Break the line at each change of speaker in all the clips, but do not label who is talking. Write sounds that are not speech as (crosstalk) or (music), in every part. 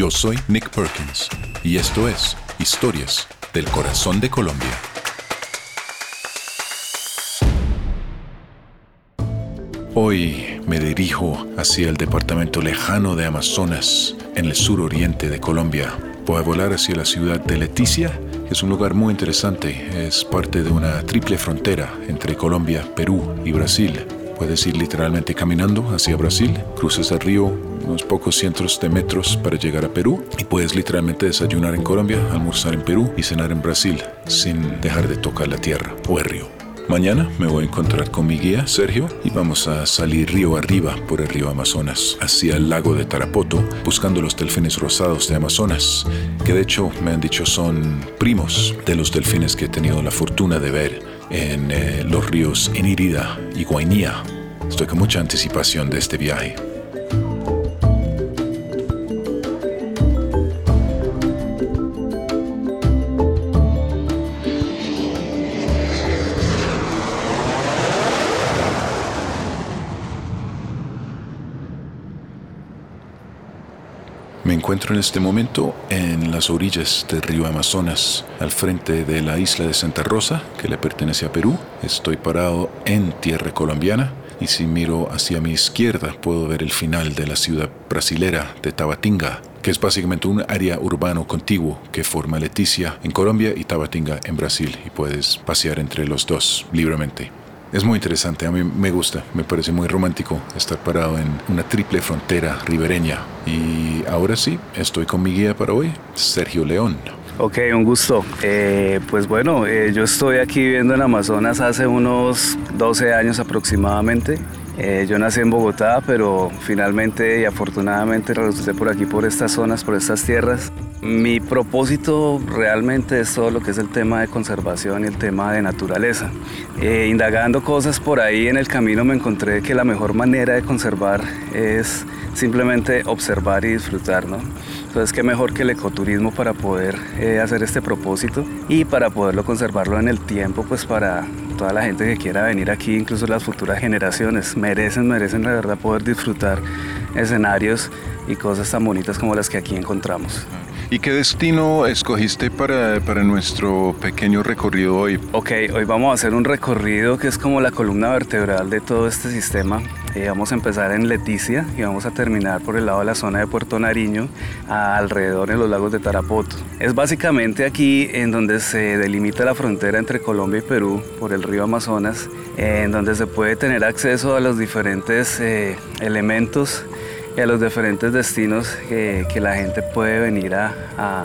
Yo soy Nick Perkins y esto es Historias del Corazón de Colombia. Hoy me dirijo hacia el departamento lejano de Amazonas, en el suroriente de Colombia. Voy a volar hacia la ciudad de Leticia, que es un lugar muy interesante. Es parte de una triple frontera entre Colombia, Perú y Brasil. Puedes ir literalmente caminando hacia Brasil, cruzas el río unos pocos cientos de metros para llegar a Perú y puedes literalmente desayunar en Colombia, almorzar en Perú y cenar en Brasil sin dejar de tocar la tierra o el río. Mañana me voy a encontrar con mi guía, Sergio, y vamos a salir río arriba por el río Amazonas, hacia el lago de Tarapoto, buscando los delfines rosados de Amazonas, que de hecho me han dicho son primos de los delfines que he tenido la fortuna de ver en eh, los ríos Inirida y Guainía. Estoy con mucha anticipación de este viaje. Me encuentro en este momento en las orillas del río Amazonas, al frente de la isla de Santa Rosa, que le pertenece a Perú. Estoy parado en tierra colombiana y si miro hacia mi izquierda puedo ver el final de la ciudad brasilera de Tabatinga, que es básicamente un área urbano contiguo que forma Leticia en Colombia y Tabatinga en Brasil y puedes pasear entre los dos libremente. Es muy interesante, a mí me gusta, me parece muy romántico estar parado en una triple frontera ribereña. Y ahora sí, estoy con mi guía para hoy, Sergio León.
Ok, un gusto. Eh, pues bueno, eh, yo estoy aquí viviendo en Amazonas hace unos 12 años aproximadamente. Eh, yo nací en Bogotá, pero finalmente y afortunadamente resulté por aquí, por estas zonas, por estas tierras. Mi propósito realmente es todo lo que es el tema de conservación y el tema de naturaleza. Eh, indagando cosas por ahí en el camino me encontré que la mejor manera de conservar es simplemente observar y disfrutar, ¿no? Entonces, qué mejor que el ecoturismo para poder eh, hacer este propósito y para poderlo conservarlo en el tiempo, pues para toda la gente que quiera venir aquí, incluso las futuras generaciones, merecen, merecen la verdad poder disfrutar escenarios y cosas tan bonitas como las que aquí encontramos.
¿Y qué destino escogiste para, para, nuestro pequeño recorrido hoy?
Ok, hoy vamos a hacer un recorrido que es como la columna vertebral de todo este sistema. Eh, vamos a empezar en Leticia y vamos a terminar por el lado de la zona de Puerto Nariño, alrededor de los lagos de Tarapoto. Es básicamente aquí en donde se delimita la frontera entre Colombia y Perú por el río Amazonas, en donde se puede tener acceso a los diferentes eh, elementos y a los diferentes destinos que, que la gente puede venir a,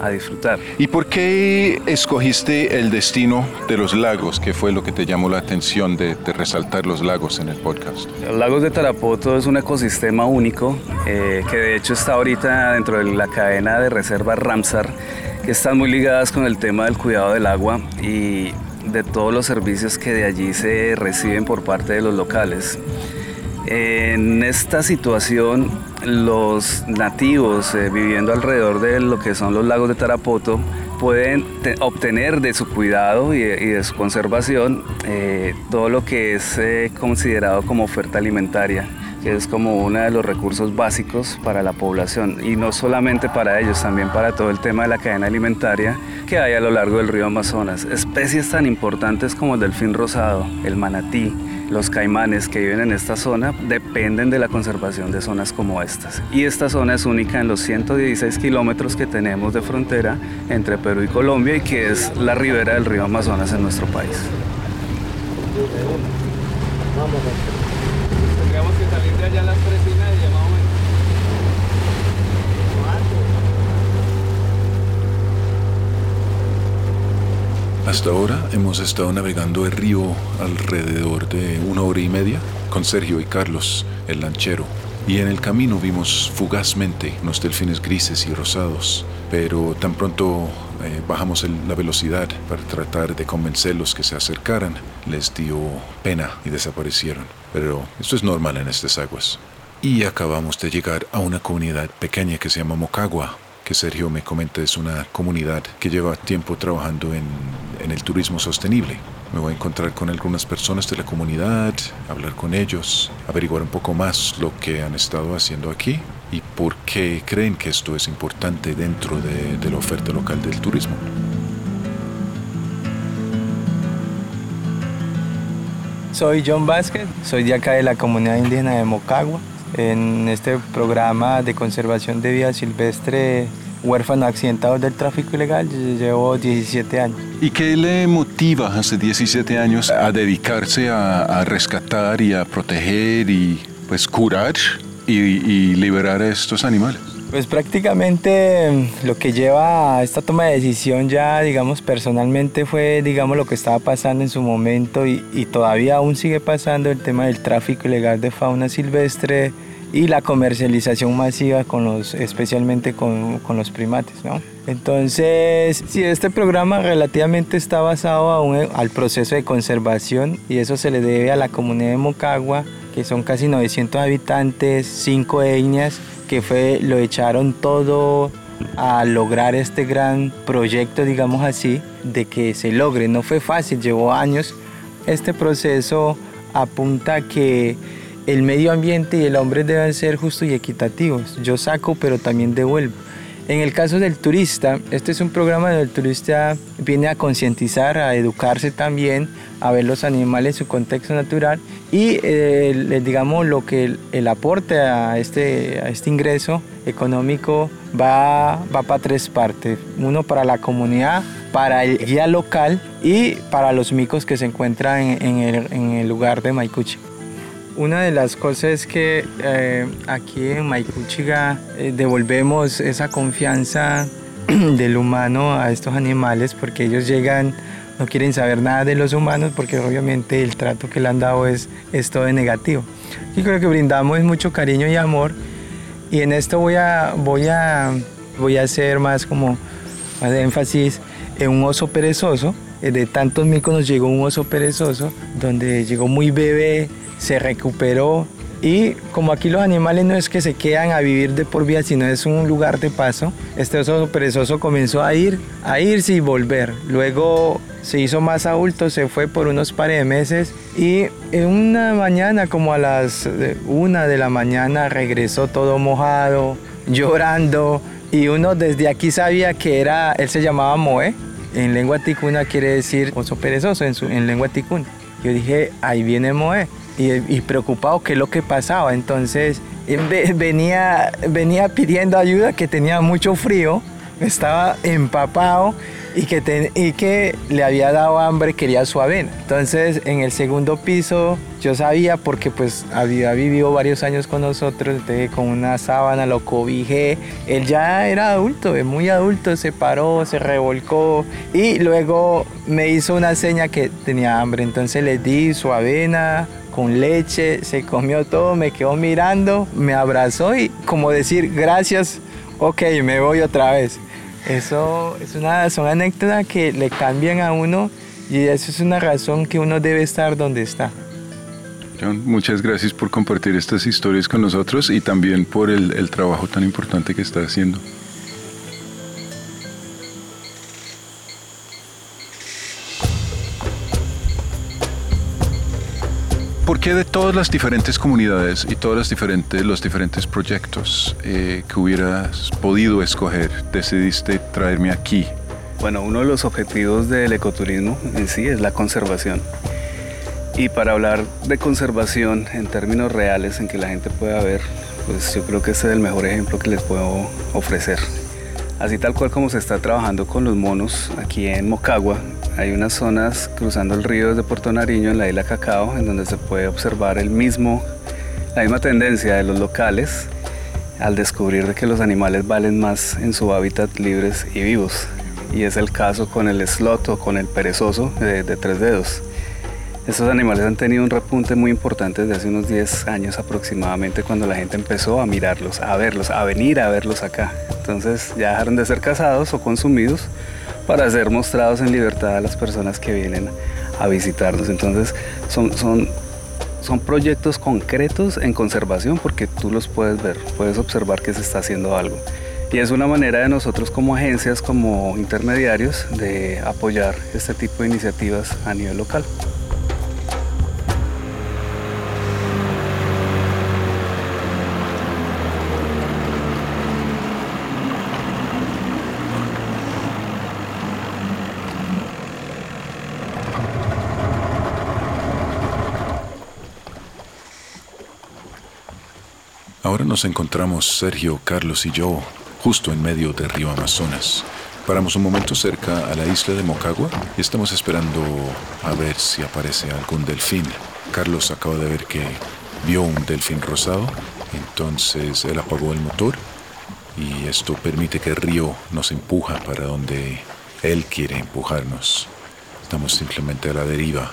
a, disfrutar.
¿Y por qué escogiste el destino de los lagos? ¿Qué fue lo que te llamó la atención de, de resaltar los lagos en el podcast?
Los lagos de Tarapoto es un ecosistema único eh, que de hecho está ahorita dentro de la cadena de reserva Ramsar, que están muy ligadas con el tema del cuidado del agua y de todos los servicios que de allí se reciben por parte de los locales. En esta situación, los nativos eh, viviendo alrededor de lo que son los lagos de Tarapoto pueden obtener de su cuidado y de, su conservación eh, todo lo que es eh, considerado como oferta alimentaria que es como uno de los recursos básicos para la población y no solamente para ellos, también para todo el tema de la cadena alimentaria que hay a lo largo del río Amazonas. Especies tan importantes como el delfín rosado, el manatí, los caimanes que viven en esta zona dependen de la conservación de zonas como estas. Y esta zona es única en los 116 kilómetros que tenemos de frontera entre Perú y Colombia y que es la ribera del río Amazonas en nuestro país.
Hasta ahora hemos estado navegando el río alrededor de una hora y media con Sergio y Carlos, el lanchero, y en el camino vimos fugazmente unos delfines grises y rosados, pero tan pronto eh, bajamos la velocidad para tratar de convencerlos que se acercaran, les dio pena y desaparecieron. Pero esto es normal en estas aguas. Y acabamos de llegar a una comunidad pequeña que se llama Mocagua, que Sergio me comenta es una comunidad que lleva tiempo trabajando en, el turismo sostenible. Me voy a encontrar con algunas personas de la comunidad, hablar con ellos, averiguar un poco más lo que han estado haciendo aquí y por qué creen que esto es importante dentro de, de la oferta local del turismo.
Soy John Vázquez, soy de acá de la comunidad indígena de Mocagua en este programa de conservación de vida silvestre huérfano accidentado del tráfico ilegal, llevo 17 años.
¿Y qué le motiva hace 17 años a dedicarse a, rescatar y a proteger y pues curar y, y, liberar a estos animales?
Pues prácticamente lo que lleva a esta toma de decisión ya, digamos, personalmente fue, digamos, lo que estaba pasando en su momento y, todavía aún sigue pasando el tema del tráfico ilegal de fauna silvestre, y la comercialización masiva con los, especialmente con, los primates. ¿no? Entonces, sí, este programa relativamente está basado aún al proceso de conservación y eso se le debe a la comunidad de Mocagua, que son casi 900 habitantes, 5 etnias, que fue, lo echaron todo a lograr este gran proyecto, digamos así, de que se logre. No fue fácil, llevó años. Este proceso apunta a que el medio ambiente y el hombre deben ser justos y equitativos. Yo saco, pero también devuelvo. En el caso del turista, este es un programa donde el turista viene a concientizar, a educarse también, a ver los animales en su contexto natural y eh, digamos lo que el, aporte a este, a este ingreso económico va, va para tres partes. Uno para la comunidad, para el guía local y para los micos que se encuentran en, el, lugar de Maicuchi. Una de las cosas es que eh, aquí en Maicuchiga eh, devolvemos esa confianza (clears throat) del humano a estos animales porque ellos llegan, no quieren saber nada de los humanos porque obviamente el trato que le han dado es, es todo negativo. Y creo que brindamos mucho cariño y amor y en esto voy a, voy a, voy a hacer más como más énfasis en un oso perezoso. Eh, de tantos micos nos llegó un oso perezoso donde llegó muy bebé se recuperó y como aquí los animales no es que se quedan a vivir de por vida, sino es un lugar de paso, este oso perezoso comenzó a ir, a irse y volver. Luego se hizo más adulto, se fue por unos pares de meses y en una mañana, como a las una de la mañana, regresó todo mojado, llorando y uno desde aquí sabía que era, él se llamaba Moe, en lengua ticuna quiere decir oso perezoso en, su, en lengua ticuna. Yo dije, ahí viene Moe y, preocupado qué es lo que pasaba. Entonces venía, venía pidiendo ayuda, que tenía mucho frío, estaba empapado y que, y que le había dado hambre, quería su avena. Entonces en el segundo piso yo sabía porque pues había vivido varios años con nosotros, con una sábana lo cobijé. Él ya era adulto, muy adulto, se paró, se revolcó y luego me hizo una seña que tenía hambre. Entonces le di su avena, con leche, se comió todo, me quedó mirando, me abrazó y como decir gracias, ok, me voy otra vez. Eso es una, son anécdotas que le cambian a uno y eso es una razón que uno debe estar donde está.
Muchas gracias por compartir estas historias con nosotros y también por el, el trabajo tan importante que está haciendo. ¿Por qué de todas las diferentes comunidades y todos los diferentes, los diferentes proyectos eh, que hubieras podido escoger, decidiste traerme aquí?
Bueno, uno de los objetivos del ecoturismo en sí es la conservación. Y para hablar de conservación en términos reales, en que la gente pueda ver, pues yo creo que este es el mejor ejemplo que les puedo ofrecer. Así tal cual como se está trabajando con los monos aquí en Mocagua, hay unas zonas cruzando el río desde Puerto Nariño en la isla Cacao, en donde se puede observar el mismo, la misma tendencia de los locales al descubrir que los animales valen más en su hábitat libres y vivos. Y es el caso con el slot o con el perezoso de, de tres dedos. Estos animales han tenido un repunte muy importante desde hace unos 10 años aproximadamente cuando la gente empezó a mirarlos, a verlos, a venir a verlos acá. Entonces ya dejaron de ser cazados o consumidos para ser mostrados en libertad a las personas que vienen a visitarnos. Entonces son, son, son proyectos concretos en conservación porque tú los puedes ver, puedes observar que se está haciendo algo. Y es una manera de nosotros como agencias, como intermediarios, de apoyar este tipo de iniciativas a nivel local.
Ahora nos encontramos Sergio, Carlos y yo justo en medio del río Amazonas. Paramos un momento cerca a la isla de Mocagua y estamos esperando a ver si aparece algún delfín. Carlos acaba de ver que vio un delfín rosado, entonces él apagó el motor y esto permite que el río nos empuja para donde él quiere empujarnos. Estamos simplemente a la deriva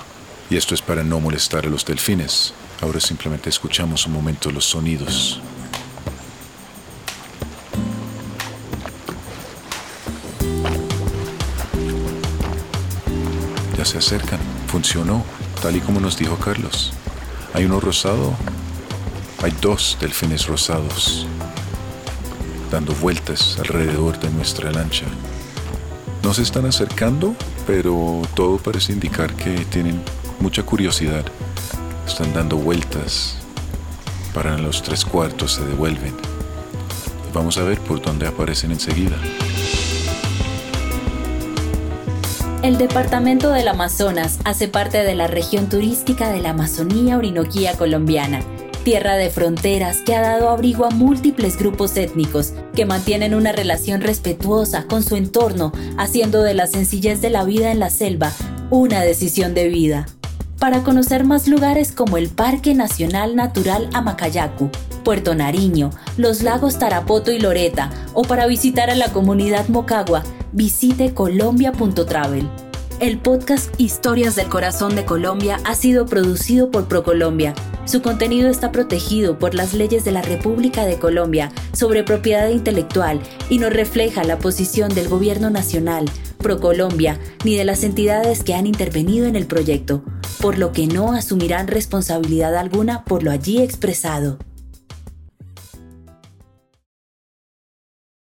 y esto es para no molestar a los delfines. Ahora simplemente escuchamos un momento los sonidos. Ya se acercan. Funcionó, tal y como nos dijo Carlos. Hay uno rosado. Hay dos delfines rosados dando vueltas alrededor de nuestra lancha. No se están acercando, pero todo parece indicar que tienen mucha curiosidad están dando vueltas, para los tres cuartos, se devuelven. Vamos a ver por dónde aparecen enseguida.
El departamento del Amazonas hace parte de la región turística de la Amazonía Orinoquía colombiana, tierra de fronteras que ha dado abrigo a múltiples grupos étnicos que mantienen una relación respetuosa con su entorno, haciendo de la sencillez de la vida en la selva una decisión de vida para conocer más lugares como el Parque Nacional Natural Amacayacu, Puerto Nariño, los lagos Tarapoto y Loreta, o para visitar a la comunidad Mocagua, visite colombia.travel. El podcast Historias del Corazón de Colombia ha sido producido por ProColombia. Su contenido está protegido por las leyes de la República de Colombia sobre propiedad intelectual y no refleja la posición del Gobierno Nacional, ProColombia, ni de las entidades que han intervenido en el proyecto por lo que no asumirán responsabilidad alguna por lo allí expresado.